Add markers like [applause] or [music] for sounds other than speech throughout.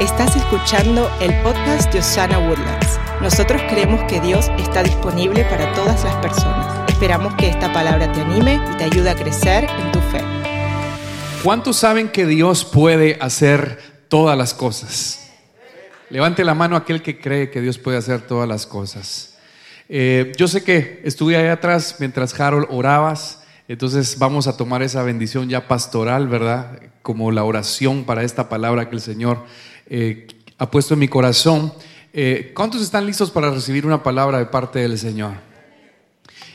Estás escuchando el podcast de Osana Woodlands. Nosotros creemos que Dios está disponible para todas las personas. Esperamos que esta palabra te anime y te ayude a crecer en tu fe. ¿Cuántos saben que Dios puede hacer todas las cosas? Levante la mano aquel que cree que Dios puede hacer todas las cosas. Eh, yo sé que estuve ahí atrás mientras Harold orabas, entonces vamos a tomar esa bendición ya pastoral, ¿verdad? Como la oración para esta palabra que el Señor eh, ha puesto en mi corazón. Eh, ¿Cuántos están listos para recibir una palabra de parte del Señor?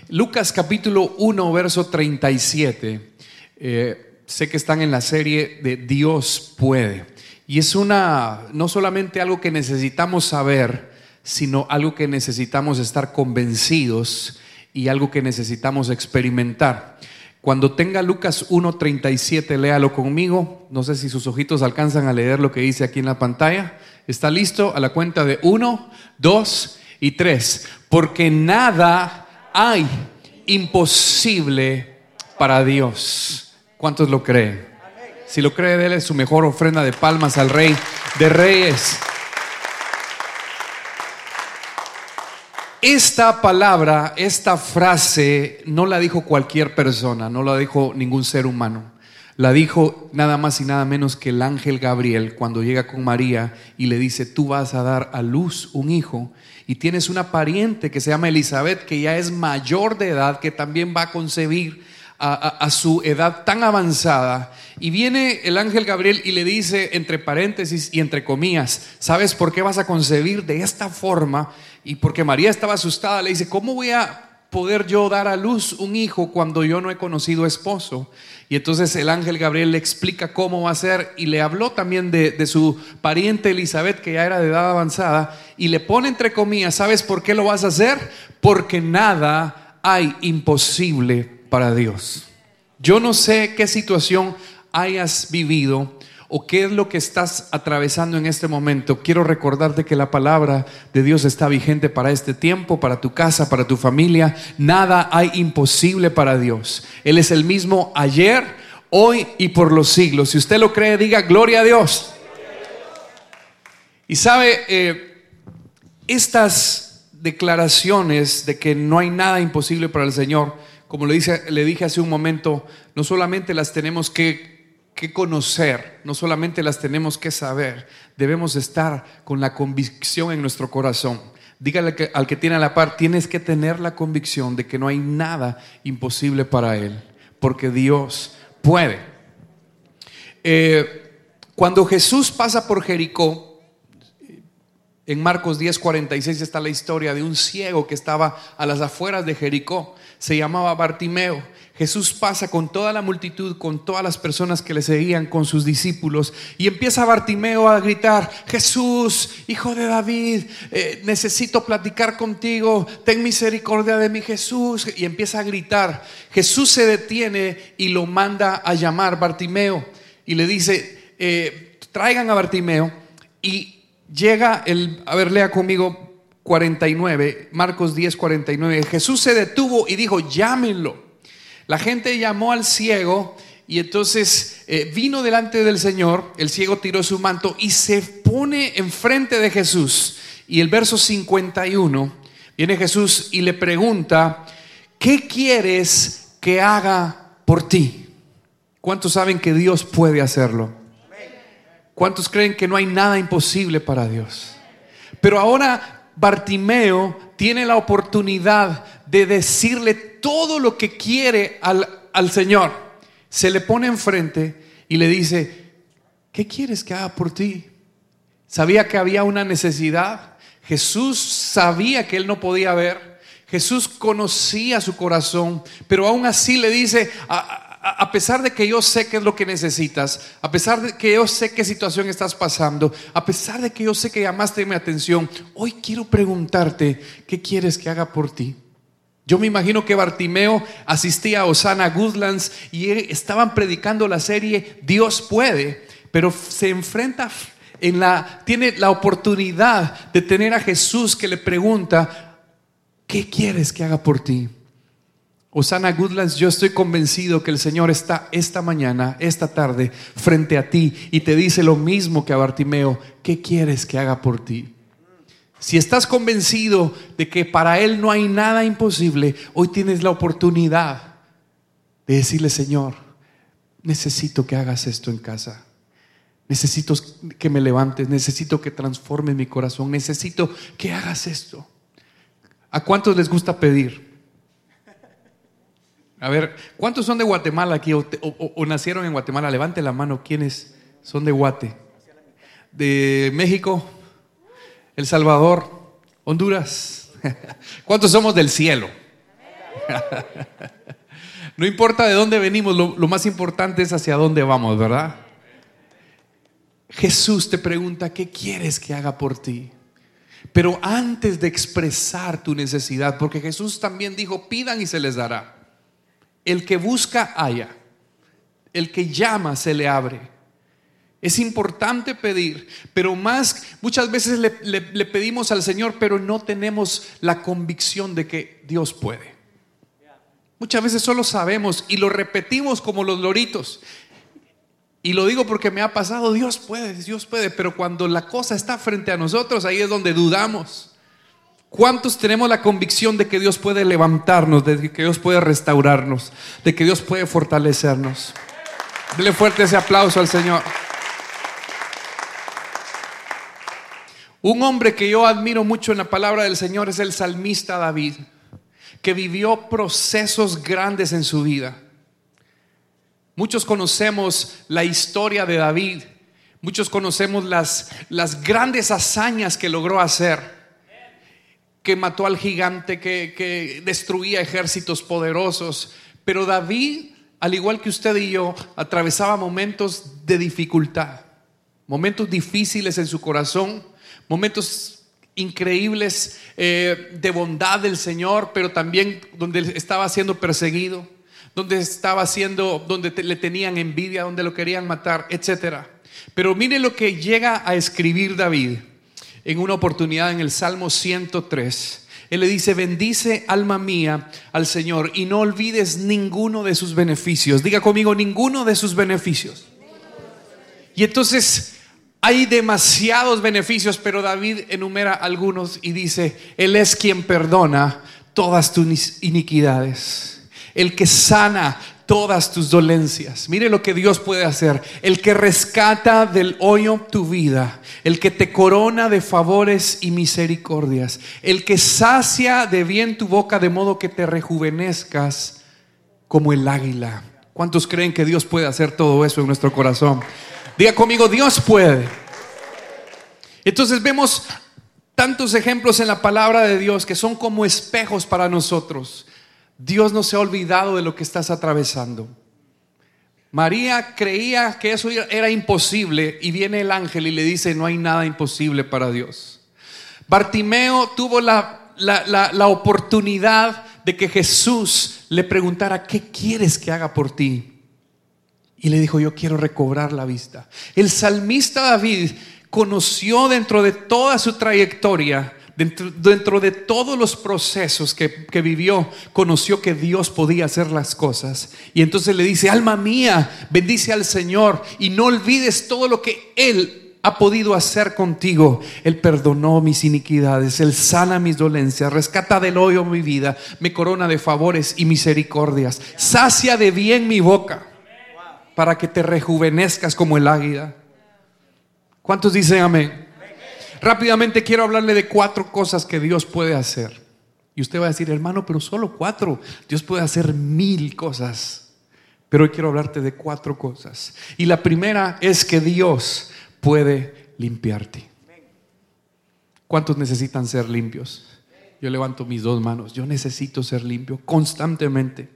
Lucas capítulo 1, verso 37. Eh, sé que están en la serie de Dios puede. Y es una, no solamente algo que necesitamos saber, sino algo que necesitamos estar convencidos y algo que necesitamos experimentar. Cuando tenga Lucas 1.37, léalo conmigo. No sé si sus ojitos alcanzan a leer lo que dice aquí en la pantalla. ¿Está listo? A la cuenta de 1, 2 y 3. Porque nada hay imposible para Dios. ¿Cuántos lo creen? Si lo cree, déle su mejor ofrenda de palmas al Rey de Reyes. Esta palabra, esta frase, no la dijo cualquier persona, no la dijo ningún ser humano. La dijo nada más y nada menos que el ángel Gabriel cuando llega con María y le dice, tú vas a dar a luz un hijo y tienes una pariente que se llama Elizabeth, que ya es mayor de edad, que también va a concebir a, su edad tan avanzada. Y viene el ángel Gabriel y le dice, entre paréntesis y entre comillas, ¿sabes por qué vas a concebir de esta forma? Y porque María estaba asustada, le dice, ¿cómo voy a poder yo dar a luz un hijo cuando yo no he conocido esposo? Y entonces el ángel Gabriel le explica cómo va a ser y le habló también de, de, su pariente Elizabeth, que ya era de edad avanzada, y le pone entre comillas, ¿sabes por qué lo vas a hacer? Porque nada hay imposible para Dios. Yo no sé qué situación hayas vivido o qué es lo que estás atravesando en este momento, quiero recordarte que la palabra de Dios está vigente para este tiempo, para tu casa, para tu familia. Nada hay imposible para Dios. Él es el mismo ayer, hoy y por los siglos. Si usted lo cree, diga gloria a Dios. Y sabe, eh, estas declaraciones de que no hay nada imposible para el Señor, como le, dije hace un momento, no solamente las tenemos que que conocer, no solamente las tenemos que saber, debemos estar con la convicción en nuestro corazón. Dígale que, al que tiene a la par, tienes que tener la convicción de que no hay nada imposible para Él, porque Dios puede. Eh, cuando Jesús pasa por Jericó, en Marcos 10, 46 está la historia de un ciego que estaba a las afueras de Jericó, se llamaba Bartimeo. Jesús pasa con toda la multitud, con todas las personas que le seguían, con sus discípulos, y empieza Bartimeo a gritar, Jesús, hijo de David, eh, necesito platicar contigo, ten misericordia de mi Jesús, y empieza a gritar. Jesús se detiene y lo manda a llamar Bartimeo, y le dice, eh, traigan a Bartimeo, y llega el, a ver, lea conmigo 49, Marcos 10, 49, Jesús se detuvo y dijo, llámenlo. La gente llamó al ciego y entonces eh, vino delante del Señor, el ciego tiró su manto y se pone enfrente de Jesús. Y el verso 51, viene Jesús y le pregunta, ¿qué quieres que haga por ti? ¿Cuántos saben que Dios puede hacerlo? ¿Cuántos creen que no hay nada imposible para Dios? Pero ahora Bartimeo tiene la oportunidad de decirle todo lo que quiere al, al Señor. Se le pone enfrente y le dice, ¿qué quieres que haga por ti? Sabía que había una necesidad. Jesús sabía que él no podía ver. Jesús conocía su corazón, pero aún así le dice, pesar de que yo sé qué es lo que necesitas, a pesar de que yo sé qué situación estás pasando, a pesar de que yo sé que llamaste mi atención, hoy quiero preguntarte, ¿qué quieres que haga por ti? Yo me imagino que Bartimeo asistía a Osana Goodlands y estaban predicando la serie Dios puede, pero se enfrenta en la tiene la oportunidad de tener a Jesús que le pregunta, ¿qué quieres que haga por ti? Osana Goodlands, yo estoy convencido que el Señor está esta mañana, esta tarde, frente a ti y te dice lo mismo que a Bartimeo, ¿qué quieres que haga por ti? Si estás convencido de que para Él no hay nada imposible, hoy tienes la oportunidad de decirle, Señor, necesito que hagas esto en casa. Necesito que me levantes, necesito que transformes mi corazón, necesito que hagas esto. ¿A cuántos les gusta pedir? A ver, ¿cuántos son de Guatemala aquí o, nacieron en Guatemala? Levante la mano, ¿quiénes son de Guate? De México, El Salvador, Honduras. [laughs] ¿Cuántos somos del cielo? [laughs] No importa de dónde venimos, lo, lo, más importante es hacia dónde vamos, ¿verdad? Jesús te pregunta, ¿qué quieres que haga por ti? Pero antes de expresar tu necesidad, porque Jesús también dijo, pidan y se les dará. El que busca, haya. El que llama, se le abre. Es importante pedir, pero más, muchas veces le, pedimos al Señor, pero no tenemos la convicción de que Dios puede. Muchas veces solo sabemos y lo repetimos como los loritos. Y lo digo porque me ha pasado, Dios puede, Dios puede, pero cuando la cosa está frente a nosotros, ahí es donde dudamos. ¿Cuántos tenemos la convicción de que Dios puede levantarnos, de que Dios puede restaurarnos, de que Dios puede fortalecernos? Dele fuerte ese aplauso al Señor. Un hombre que yo admiro mucho en la palabra del Señor es el salmista David, que vivió procesos grandes en su vida. Muchos conocemos la historia de David, muchos conocemos las, las grandes hazañas que logró hacer que mató al gigante, que, destruía ejércitos poderosos. Pero David, al igual que usted y yo, atravesaba momentos de dificultad, momentos difíciles en su corazón, momentos increíbles eh, de bondad del Señor, pero también donde estaba siendo perseguido, donde estaba siendo, donde le tenían envidia, donde lo querían matar, etcétera. Pero mire lo que llega a escribir David en una oportunidad en el Salmo 103. Él le dice, bendice alma mía al Señor y no olvides ninguno de sus beneficios. Diga conmigo, ninguno de sus beneficios. Y entonces hay demasiados beneficios, pero David enumera algunos y dice, Él es quien perdona todas tus iniquidades, el que sana todas tus dolencias. Mire lo que Dios puede hacer. El que rescata del hoyo tu vida. El que te corona de favores y misericordias. El que sacia de bien tu boca de modo que te rejuvenezcas como el águila. ¿Cuántos creen que Dios puede hacer todo eso en nuestro corazón? Diga conmigo, Dios puede. Entonces vemos tantos ejemplos en la palabra de Dios que son como espejos para nosotros. Dios no se ha olvidado de lo que estás atravesando. María creía que eso era imposible y viene el ángel y le dice, no hay nada imposible para Dios. Bartimeo tuvo la, la, oportunidad de que Jesús le preguntara, ¿qué quieres que haga por ti? Y le dijo, yo quiero recobrar la vista. El salmista David conoció dentro de toda su trayectoria Dentro, de todos los procesos que, que, vivió, conoció que Dios podía hacer las cosas. Y entonces le dice, alma mía, bendice al Señor y no olvides todo lo que Él ha podido hacer contigo. Él perdonó mis iniquidades, Él sana mis dolencias, rescata del hoyo mi vida, me corona de favores y misericordias, sacia de bien mi boca para que te rejuvenezcas como el águila. ¿Cuántos dicen amén? Rápidamente quiero hablarle de cuatro cosas que Dios puede hacer. Y usted va a decir, hermano, pero solo cuatro. Dios puede hacer mil cosas. Pero hoy quiero hablarte de cuatro cosas. Y la primera es que Dios puede limpiarte. ¿Cuántos necesitan ser limpios? Yo levanto mis dos manos. Yo necesito ser limpio constantemente.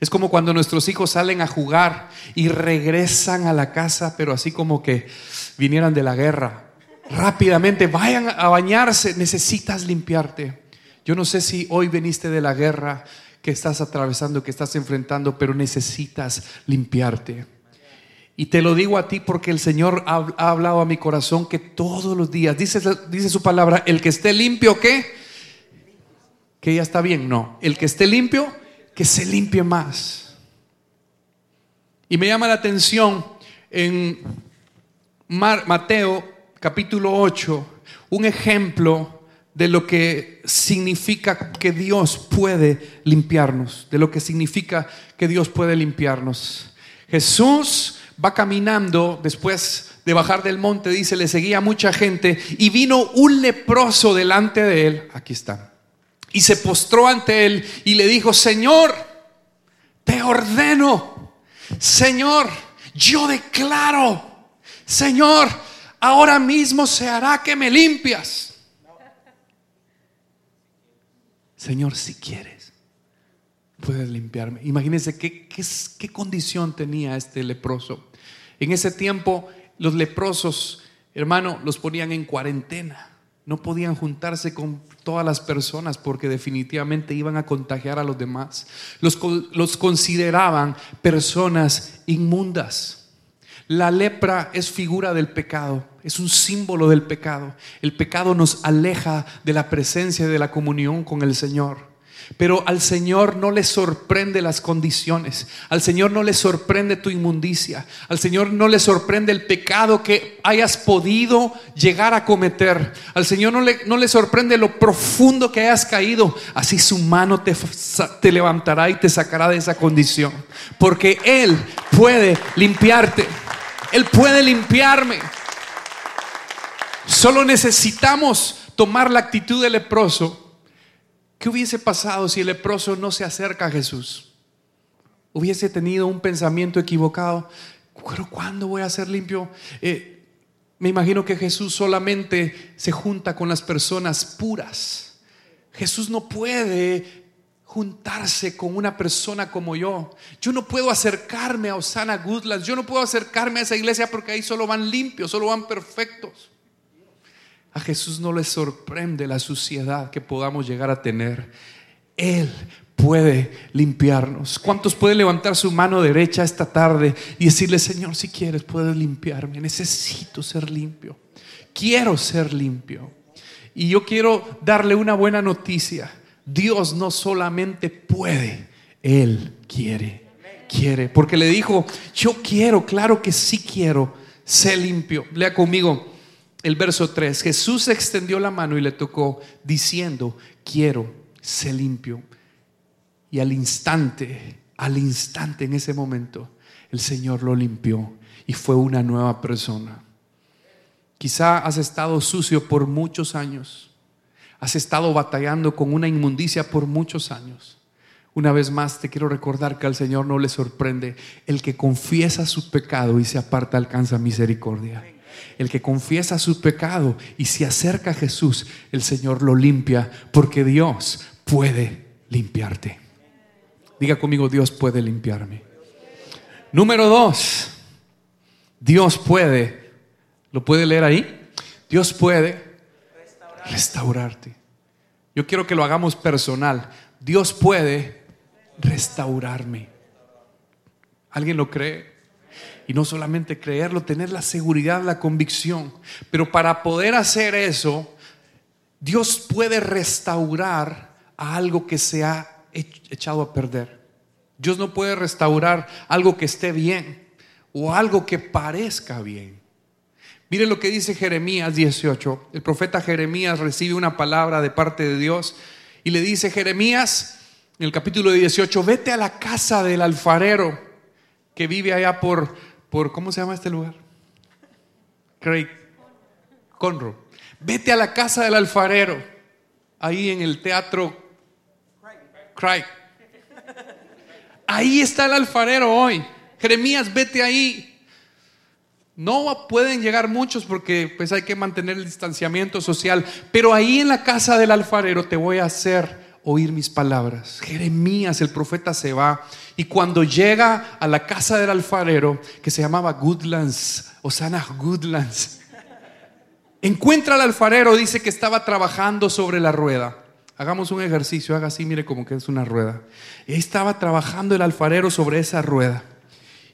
Es como cuando nuestros hijos salen a jugar y regresan a la casa, pero así como que vinieran de la guerra rápidamente, vayan a bañarse, necesitas limpiarte. Yo no sé si hoy veniste de la guerra que estás atravesando, que estás enfrentando, pero necesitas limpiarte. Y te lo digo a ti porque el Señor ha, hablado a mi corazón que todos los días, dice, dice su palabra, el que esté limpio, ¿qué? Que ya está bien, no. El que esté limpio, que se limpie más. Y me llama la atención en Mateo capítulo 8, un ejemplo de lo que significa que Dios puede limpiarnos, de lo que significa que Dios puede limpiarnos. Jesús va caminando después de bajar del monte, dice, le seguía mucha gente y vino un leproso delante de él, aquí está, y se postró ante él y le dijo, Señor, te ordeno, Señor, yo declaro, Señor, ahora mismo se hará que me limpias. Señor, si quieres, puedes limpiarme. Imagínense qué, qué, condición tenía este leproso. En ese tiempo, los leprosos, hermano, los ponían en cuarentena. No podían juntarse con todas las personas porque definitivamente iban a contagiar a los demás. Los, los consideraban personas inmundas. La lepra es figura del pecado, es un símbolo del pecado. El pecado nos aleja de la presencia y de la comunión con el Señor. Pero al Señor no le sorprende las condiciones, al Señor no le sorprende tu inmundicia, al Señor no le sorprende el pecado que hayas podido llegar a cometer, al Señor no le, no le sorprende lo profundo que hayas caído, así su mano te, te levantará y te sacará de esa condición, porque Él puede limpiarte, Él puede limpiarme. Solo necesitamos tomar la actitud del leproso. ¿Qué hubiese pasado si el leproso no se acerca a Jesús? Hubiese tenido un pensamiento equivocado. Pero ¿cuándo voy a ser limpio? Eh, me imagino que Jesús solamente se junta con las personas puras. Jesús no puede juntarse con una persona como yo. Yo no puedo acercarme a Osana Goodlands. Yo no puedo acercarme a esa iglesia porque ahí solo van limpios, solo van perfectos. A Jesús no le sorprende la suciedad que podamos llegar a tener. Él puede limpiarnos. ¿Cuántos pueden levantar su mano derecha esta tarde y decirle, Señor, si quieres, puedes limpiarme? Necesito ser limpio. Quiero ser limpio. Y yo quiero darle una buena noticia. Dios no solamente puede, Él quiere. Quiere. Porque le dijo, yo quiero, claro que sí quiero, ser limpio. Lea conmigo el verso 3, Jesús extendió la mano y le tocó diciendo, quiero, ser limpio. Y al instante, al instante en ese momento, el Señor lo limpió y fue una nueva persona. Quizá has estado sucio por muchos años, has estado batallando con una inmundicia por muchos años. Una vez más te quiero recordar que al Señor no le sorprende el que confiesa su pecado y se aparta alcanza misericordia. El que confiesa su pecado y se acerca a Jesús, el Señor lo limpia porque Dios puede limpiarte. Diga conmigo, Dios puede limpiarme. Número dos, Dios puede, ¿lo puede leer ahí? Dios puede restaurarte. Yo quiero que lo hagamos personal. Dios puede restaurarme. ¿Alguien lo cree? Y no solamente creerlo, tener la seguridad, la convicción. Pero para poder hacer eso, Dios puede restaurar a algo que se ha echado a perder. Dios no puede restaurar algo que esté bien o algo que parezca bien. Mire lo que dice Jeremías 18. El profeta Jeremías recibe una palabra de parte de Dios y le dice, Jeremías, en el capítulo 18, vete a la casa del alfarero que vive allá por por, ¿cómo se llama este lugar? Craig Conroe. Vete a la casa del alfarero, ahí en el teatro Craig. Ahí está el alfarero hoy. Jeremías, vete ahí. No pueden llegar muchos porque pues hay que mantener el distanciamiento social, pero ahí en la casa del alfarero te voy a hacer oír mis palabras. Jeremías, el profeta, se va y cuando llega a la casa del alfarero, que se llamaba Goodlands, Osana Goodlands, encuentra al alfarero, dice que estaba trabajando sobre la rueda. Hagamos un ejercicio, haga así, mire como que es una rueda. Estaba trabajando el alfarero sobre esa rueda.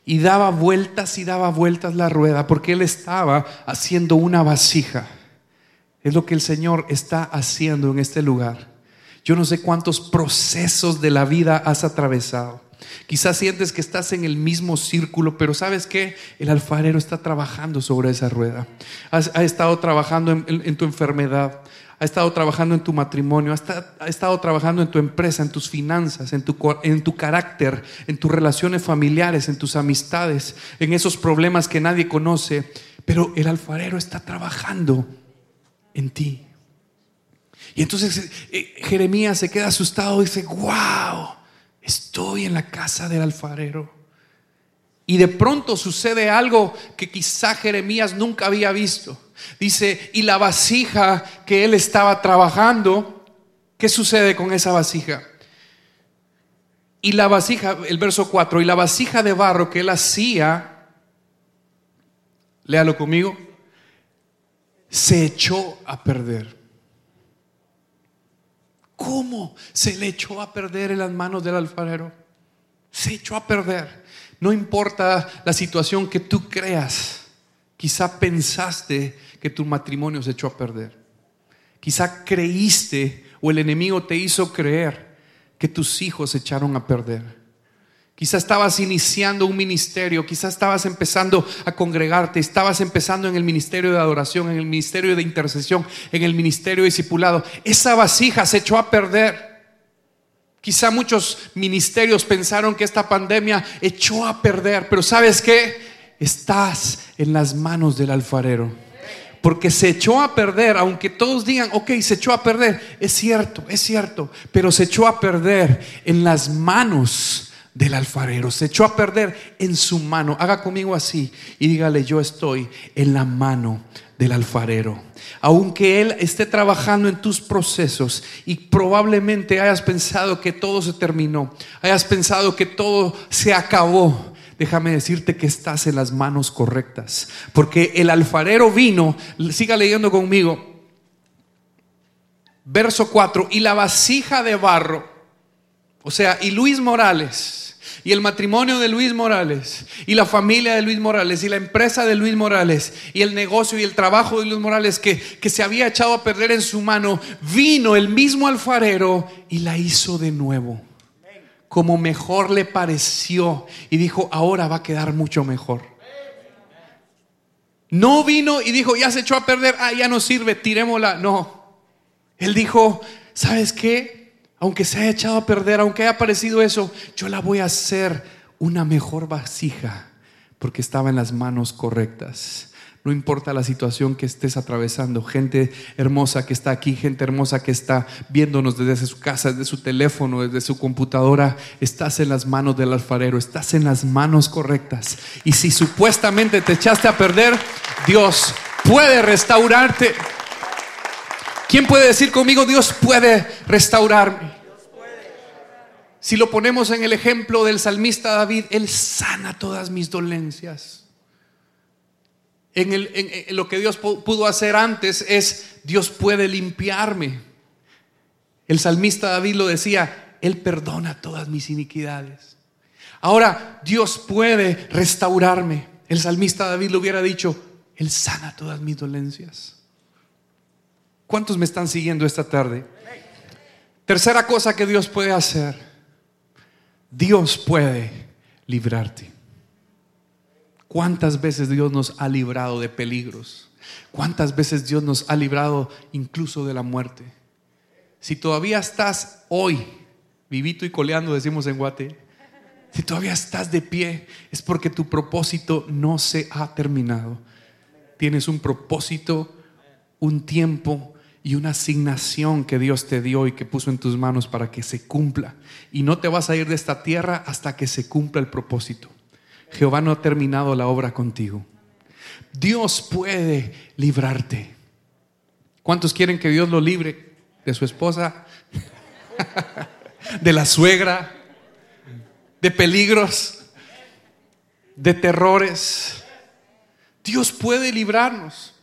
Y daba vueltas y daba vueltas la rueda porque él estaba haciendo una vasija. Es lo que el Señor está haciendo en este lugar. Yo no sé cuántos procesos de la vida has atravesado. Quizás sientes que estás en el mismo círculo, pero ¿sabes qué? El alfarero está trabajando sobre esa rueda. ha estado trabajando en, tu enfermedad, ha estado trabajando en tu matrimonio, ha, estado trabajando en tu empresa, en tus finanzas, en tu, carácter, en tus relaciones familiares, en tus amistades, en esos problemas que nadie conoce. Pero el alfarero está trabajando en ti. Y entonces eh, Jeremías se queda asustado y dice, wow, estoy en la casa del alfarero. Y de pronto sucede algo que quizá Jeremías nunca había visto. Dice, y la vasija que él estaba trabajando, ¿qué sucede con esa vasija? Y la vasija, el verso 4, y la vasija de barro que él hacía, léalo conmigo, se echó a perder. ¿Cómo se le echó a perder en las manos del alfarero? Se echó a perder. No importa la situación que tú creas, quizá pensaste que tu matrimonio se echó a perder. Quizá creíste o el enemigo te hizo creer que tus hijos se echaron a perder. Quizás estabas iniciando un ministerio, quizás estabas empezando a congregarte, estabas empezando en el ministerio de adoración, en el ministerio de intercesión, en el ministerio de discipulado. Esa vasija se echó a perder. Quizá muchos ministerios pensaron que esta pandemia echó a perder, pero ¿sabes qué? Estás en las manos del alfarero. Porque se echó a perder, aunque todos digan, ok, se echó a perder. Es cierto, es cierto, pero se echó a perder en las manos del alfarero. Se echó a perder en su mano. Haga conmigo así y dígale, yo estoy en la mano del alfarero. Aunque Él esté trabajando en tus procesos y probablemente hayas pensado que todo se terminó, hayas pensado que todo se acabó, déjame decirte que estás en las manos correctas. Porque el alfarero vino, siga leyendo conmigo, verso 4, y la vasija de barro, o sea, y Luis Morales, y el matrimonio de Luis Morales, y la familia de Luis Morales, y la empresa de Luis Morales, y el negocio y el trabajo de Luis Morales que, que se había echado a perder en su mano, vino el mismo alfarero y la hizo de nuevo, como mejor le pareció, y dijo, ahora va a quedar mucho mejor. No vino y dijo, ya se echó a perder, ah, ya no sirve, tirémosla. No. Él dijo, ¿sabes qué? Aunque se haya echado a perder, aunque haya aparecido eso, yo la voy a hacer una mejor vasija porque estaba en las manos correctas. No importa la situación que estés atravesando, gente hermosa que está aquí, gente hermosa que está viéndonos desde su casa, desde su teléfono, desde su computadora, estás en las manos del alfarero, estás en las manos correctas. Y si supuestamente te echaste a perder, Dios puede restaurarte. ¿Quién puede decir conmigo, Dios puede restaurarme? Si lo ponemos en el ejemplo del salmista David, Él sana todas mis dolencias. En, lo que Dios pudo hacer antes es, Dios puede limpiarme. El salmista David lo decía, Él perdona todas mis iniquidades. Ahora, Dios puede restaurarme. El salmista David lo hubiera dicho, Él sana todas mis dolencias. ¿Cuántos me están siguiendo esta tarde? Tercera cosa que Dios puede hacer. Dios puede librarte. ¿Cuántas veces Dios nos ha librado de peligros? ¿Cuántas veces Dios nos ha librado incluso de la muerte? Si todavía estás hoy, vivito y coleando, decimos en Guate, si todavía estás de pie, es porque tu propósito no se ha terminado. Tienes un propósito, un tiempo y una asignación que Dios te dio y que puso en tus manos para que se cumpla. Y no te vas a ir de esta tierra hasta que se cumpla el propósito. Jehová no ha terminado la obra contigo. Dios puede librarte. ¿Cuántos quieren que Dios lo libre de su esposa? [laughs] de la suegra, de peligros, de terrores. Dios puede librarnos.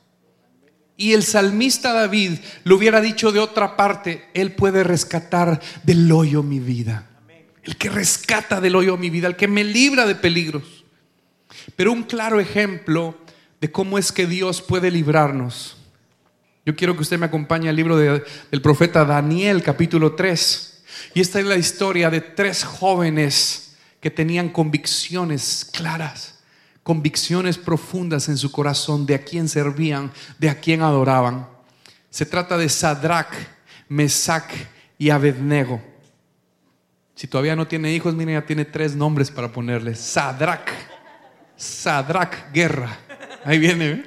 Y el salmista David lo hubiera dicho de otra parte, Él puede rescatar del hoyo mi vida. El que rescata del hoyo mi vida, el que me libra de peligros. Pero un claro ejemplo de cómo es que Dios puede librarnos Yo quiero que usted me acompañe al libro de- del profeta Daniel, capítulo 3. Y esta es la historia de tres jóvenes que tenían convicciones claras, convicciones profundas en su corazón de a quién servían, de a quién adoraban. Se trata de Sadrach, Mesach y Abednego. Si todavía no tiene hijos, mire, ya tiene tres nombres para ponerle. Sadrach, Sadrach, guerra. Ahí viene. ¿eh?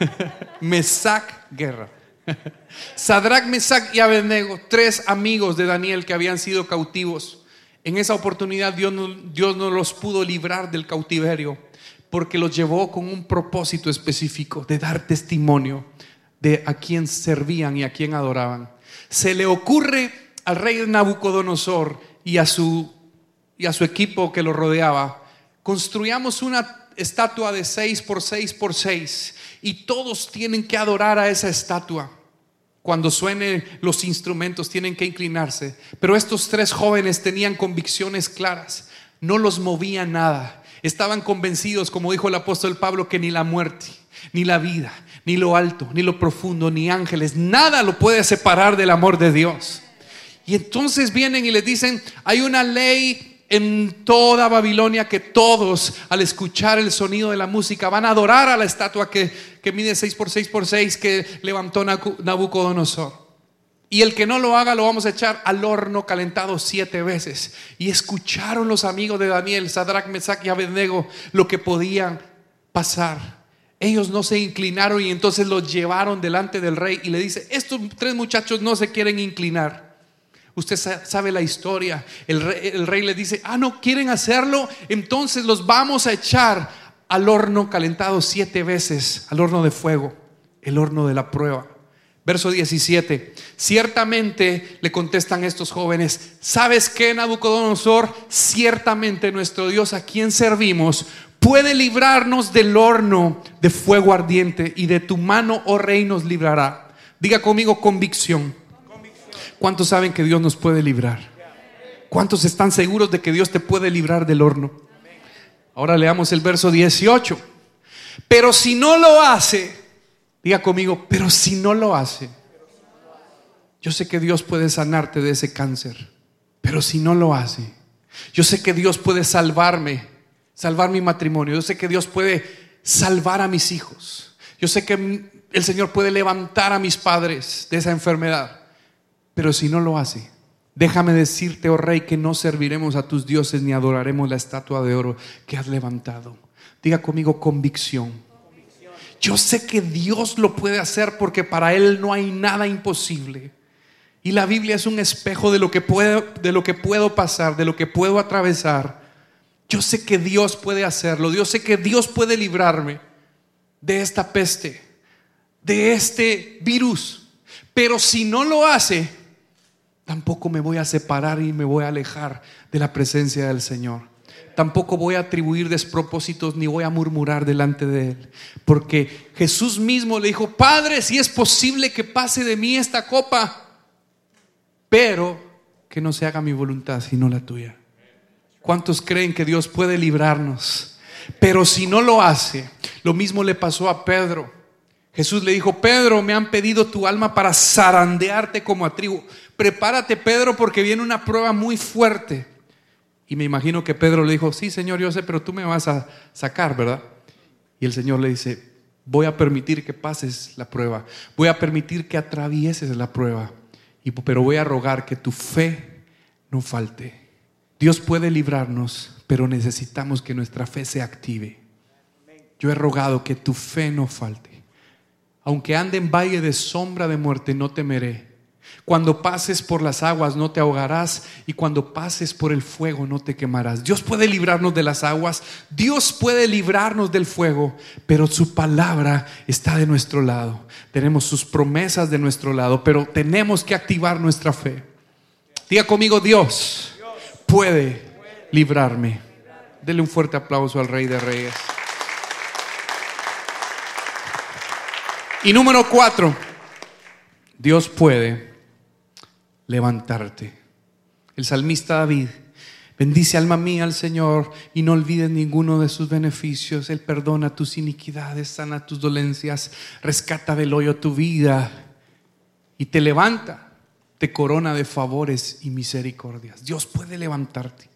[laughs] Mesach, guerra. [laughs] Sadrach, Mesach y Abednego, tres amigos de Daniel que habían sido cautivos. En esa oportunidad Dios Dios no los pudo librar del cautiverio porque los llevó con un propósito específico de dar testimonio de a quién servían y a quién adoraban. Se le ocurre al rey Nabucodonosor y a su, y a su equipo que lo rodeaba, construyamos una estatua de 6 por 6 por 6 y todos tienen que adorar a esa estatua. Cuando suenen los instrumentos tienen que inclinarse. Pero estos tres jóvenes tenían convicciones claras. No los movía nada. Estaban convencidos, como dijo el apóstol Pablo, que ni la muerte, ni la vida, ni lo alto, ni lo profundo, ni ángeles, nada lo puede separar del amor de Dios. Y entonces vienen y les dicen, hay una ley en toda Babilonia que todos al escuchar el sonido de la música van a adorar a la estatua que, que mide 6 por 6 por 6 que levantó Nabucodonosor. Y el que no lo haga lo vamos a echar al horno calentado siete veces. Y escucharon los amigos de Daniel, Sadrach, Mesach y Abednego lo que podían pasar. Ellos no se inclinaron y entonces los llevaron delante del rey y le dice, estos tres muchachos no se quieren inclinar. Usted sa- sabe la historia. El rey le dice, ah, no quieren hacerlo, entonces los vamos a echar al horno calentado siete veces, al horno de fuego, el horno de la prueba. Verso 17. Ciertamente le contestan estos jóvenes, ¿sabes qué, Nabucodonosor? Ciertamente nuestro Dios a quien servimos puede librarnos del horno de fuego ardiente y de tu mano, oh rey, nos librará. Diga conmigo convicción. ¿Cuántos saben que Dios nos puede librar? ¿Cuántos están seguros de que Dios te puede librar del horno? Ahora leamos el verso 18. Pero si no lo hace, diga conmigo, pero si no lo hace, yo sé que Dios puede sanarte de ese cáncer, pero si no lo hace, yo sé que Dios puede salvarme, salvar mi matrimonio, yo sé que Dios puede salvar a mis hijos, yo sé que el Señor puede levantar a mis padres de esa enfermedad, pero si no lo hace, déjame decirte, oh rey, que no serviremos a tus dioses ni adoraremos la estatua de oro que has levantado. Diga conmigo convicción. Yo sé que Dios lo puede hacer porque para Él no hay nada imposible. Y la Biblia es un espejo de lo que puedo, de lo que puedo pasar, de lo que puedo atravesar. Yo sé que Dios puede hacerlo. Yo sé que Dios puede librarme de esta peste, de este virus. Pero si no lo hace, tampoco me voy a separar y me voy a alejar de la presencia del Señor. Tampoco voy a atribuir despropósitos ni voy a murmurar delante de Él. Porque Jesús mismo le dijo, Padre, si es posible que pase de mí esta copa, pero que no se haga mi voluntad sino la tuya. ¿Cuántos creen que Dios puede librarnos? Pero si no lo hace, lo mismo le pasó a Pedro. Jesús le dijo, Pedro, me han pedido tu alma para zarandearte como a. Prepárate, Pedro, porque viene una prueba muy fuerte. Y me imagino que Pedro le dijo, sí, Señor, yo sé, pero tú me vas a sacar, ¿verdad? Y el Señor le dice, voy a permitir que pases la prueba, voy a permitir que atravieses la prueba, pero voy a rogar que tu fe no falte. Dios puede librarnos, pero necesitamos que nuestra fe se active. Yo he rogado que tu fe no falte. Aunque ande en valle de sombra de muerte, no temeré. Cuando pases por las aguas no te ahogarás y cuando pases por el fuego no te quemarás. Dios puede librarnos de las aguas, Dios puede librarnos del fuego, pero su palabra está de nuestro lado. Tenemos sus promesas de nuestro lado, pero tenemos que activar nuestra fe. Diga conmigo, Dios puede librarme. Dele un fuerte aplauso al Rey de Reyes. Y número cuatro, Dios puede levantarte. El salmista David Bendice alma mía al Señor y no olvides ninguno de sus beneficios. Él perdona tus iniquidades, sana tus dolencias, rescata del hoyo tu vida y te levanta, te corona de favores y misericordias. Dios puede levantarte.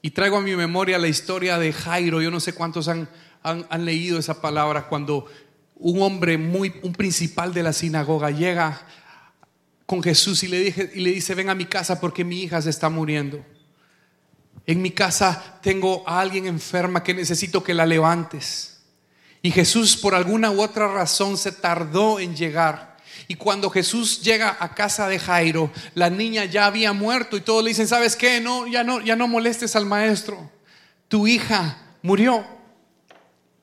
Y traigo a mi memoria la historia de Jairo. Yo no sé cuántos han, han, leído esa palabra cuando un hombre muy, un principal de la sinagoga llega con Jesús y le, dije, y le dice, ven a mi casa porque mi hija se está muriendo. En mi casa tengo a alguien enferma que necesito que la levantes. Y Jesús por alguna u otra razón se tardó en llegar. Y cuando Jesús llega a casa de Jairo, la niña ya había muerto y todos le dicen, ¿sabes qué? No, ya no, ya no molestes al maestro. Tu hija murió.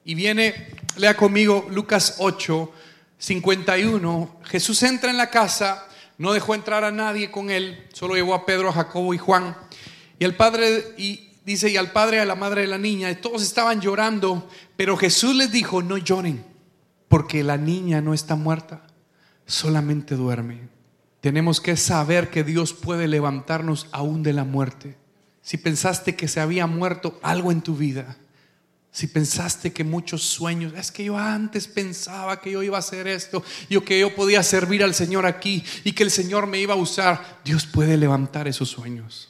Y viene, lea conmigo Lucas 8, 51. Jesús entra en la casa no dejó entrar a nadie con él, solo llevó a Pedro, a Jacobo y Juan. Y el padre, y dice, y al padre y a la madre de la niña, y todos estaban llorando, pero Jesús les dijo, no lloren, porque la niña no está muerta, solamente duerme. Tenemos que saber que Dios puede levantarnos aún de la muerte. Si pensaste que se había muerto algo en tu vida, si pensaste que muchos sueños, es que yo antes pensaba que yo iba a hacer esto, yo que yo podía servir al Señor aquí y que el Señor me iba a usar, Dios puede levantar esos sueños.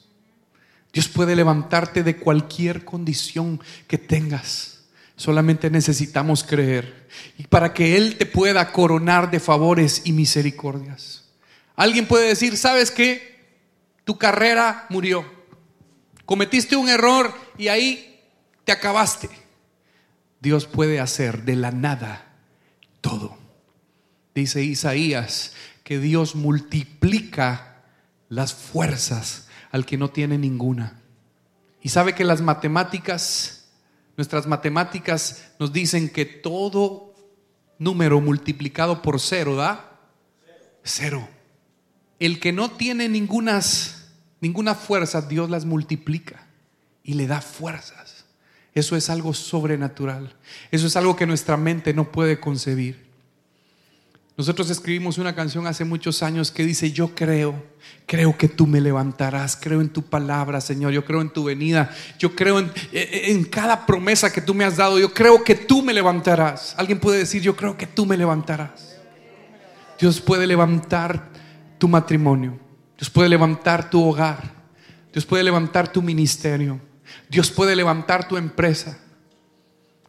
Dios puede levantarte de cualquier condición que tengas. Solamente necesitamos creer y para que Él te pueda coronar de favores y misericordias. Alguien puede decir, ¿sabes qué? Tu carrera murió. Cometiste un error y ahí te acabaste. Dios puede hacer de la nada todo. Dice Isaías que Dios multiplica las fuerzas al que no tiene ninguna. Y sabe que las matemáticas, nuestras matemáticas nos dicen que todo número multiplicado por cero da cero. El que no tiene ningunas, ninguna fuerza, Dios las multiplica y le da fuerzas. Eso es algo sobrenatural. Eso es algo que nuestra mente no puede concebir. Nosotros escribimos una canción hace muchos años que dice, yo creo, creo que tú me levantarás, creo en tu palabra, Señor, yo creo en tu venida, yo creo en, en, cada promesa que tú me has dado, yo creo que tú me levantarás. Alguien puede decir, yo creo que tú me levantarás. Dios puede levantar tu matrimonio, Dios puede levantar tu hogar, Dios puede levantar tu ministerio. Dios puede levantar tu empresa.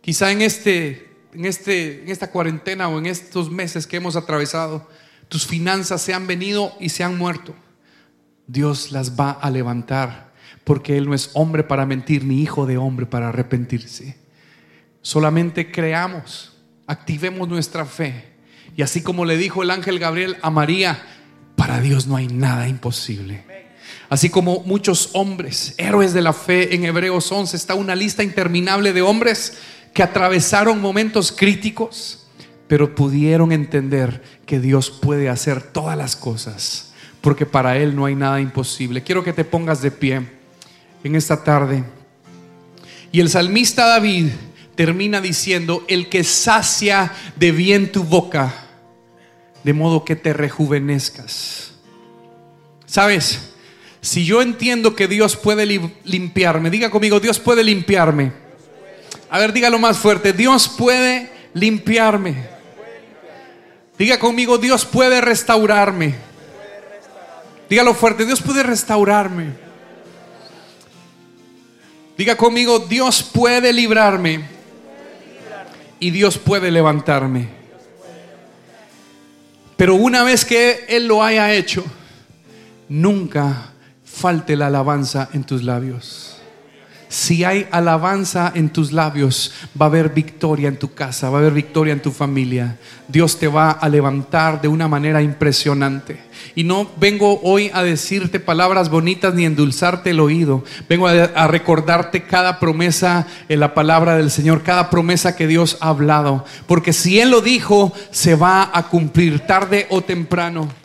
Quizá en, este, en, este, en esta cuarentena o en estos meses que hemos atravesado, tus finanzas se han venido y se han muerto. Dios las va a levantar porque Él no es hombre para mentir ni hijo de hombre para arrepentirse. Solamente creamos, activemos nuestra fe. Y así como le dijo el ángel Gabriel a María, para Dios no hay nada imposible. Así como muchos hombres, héroes de la fe, en Hebreos 11 está una lista interminable de hombres que atravesaron momentos críticos, pero pudieron entender que Dios puede hacer todas las cosas, porque para Él no hay nada imposible. Quiero que te pongas de pie en esta tarde. Y el salmista David termina diciendo, el que sacia de bien tu boca, de modo que te rejuvenezcas. ¿Sabes? Si yo entiendo que Dios puede limpiarme, diga conmigo, Dios puede limpiarme. A ver, dígalo más fuerte, Dios puede limpiarme. Diga conmigo, Dios puede restaurarme. Dígalo fuerte, Dios puede restaurarme. Diga conmigo, Dios puede librarme. Y Dios puede levantarme. Pero una vez que Él lo haya hecho, nunca falte la alabanza en tus labios. Si hay alabanza en tus labios, va a haber victoria en tu casa, va a haber victoria en tu familia. Dios te va a levantar de una manera impresionante. Y no vengo hoy a decirte palabras bonitas ni endulzarte el oído. Vengo a, recordarte cada promesa en la palabra del Señor, cada promesa que Dios ha hablado. Porque si Él lo dijo, se va a cumplir tarde o temprano.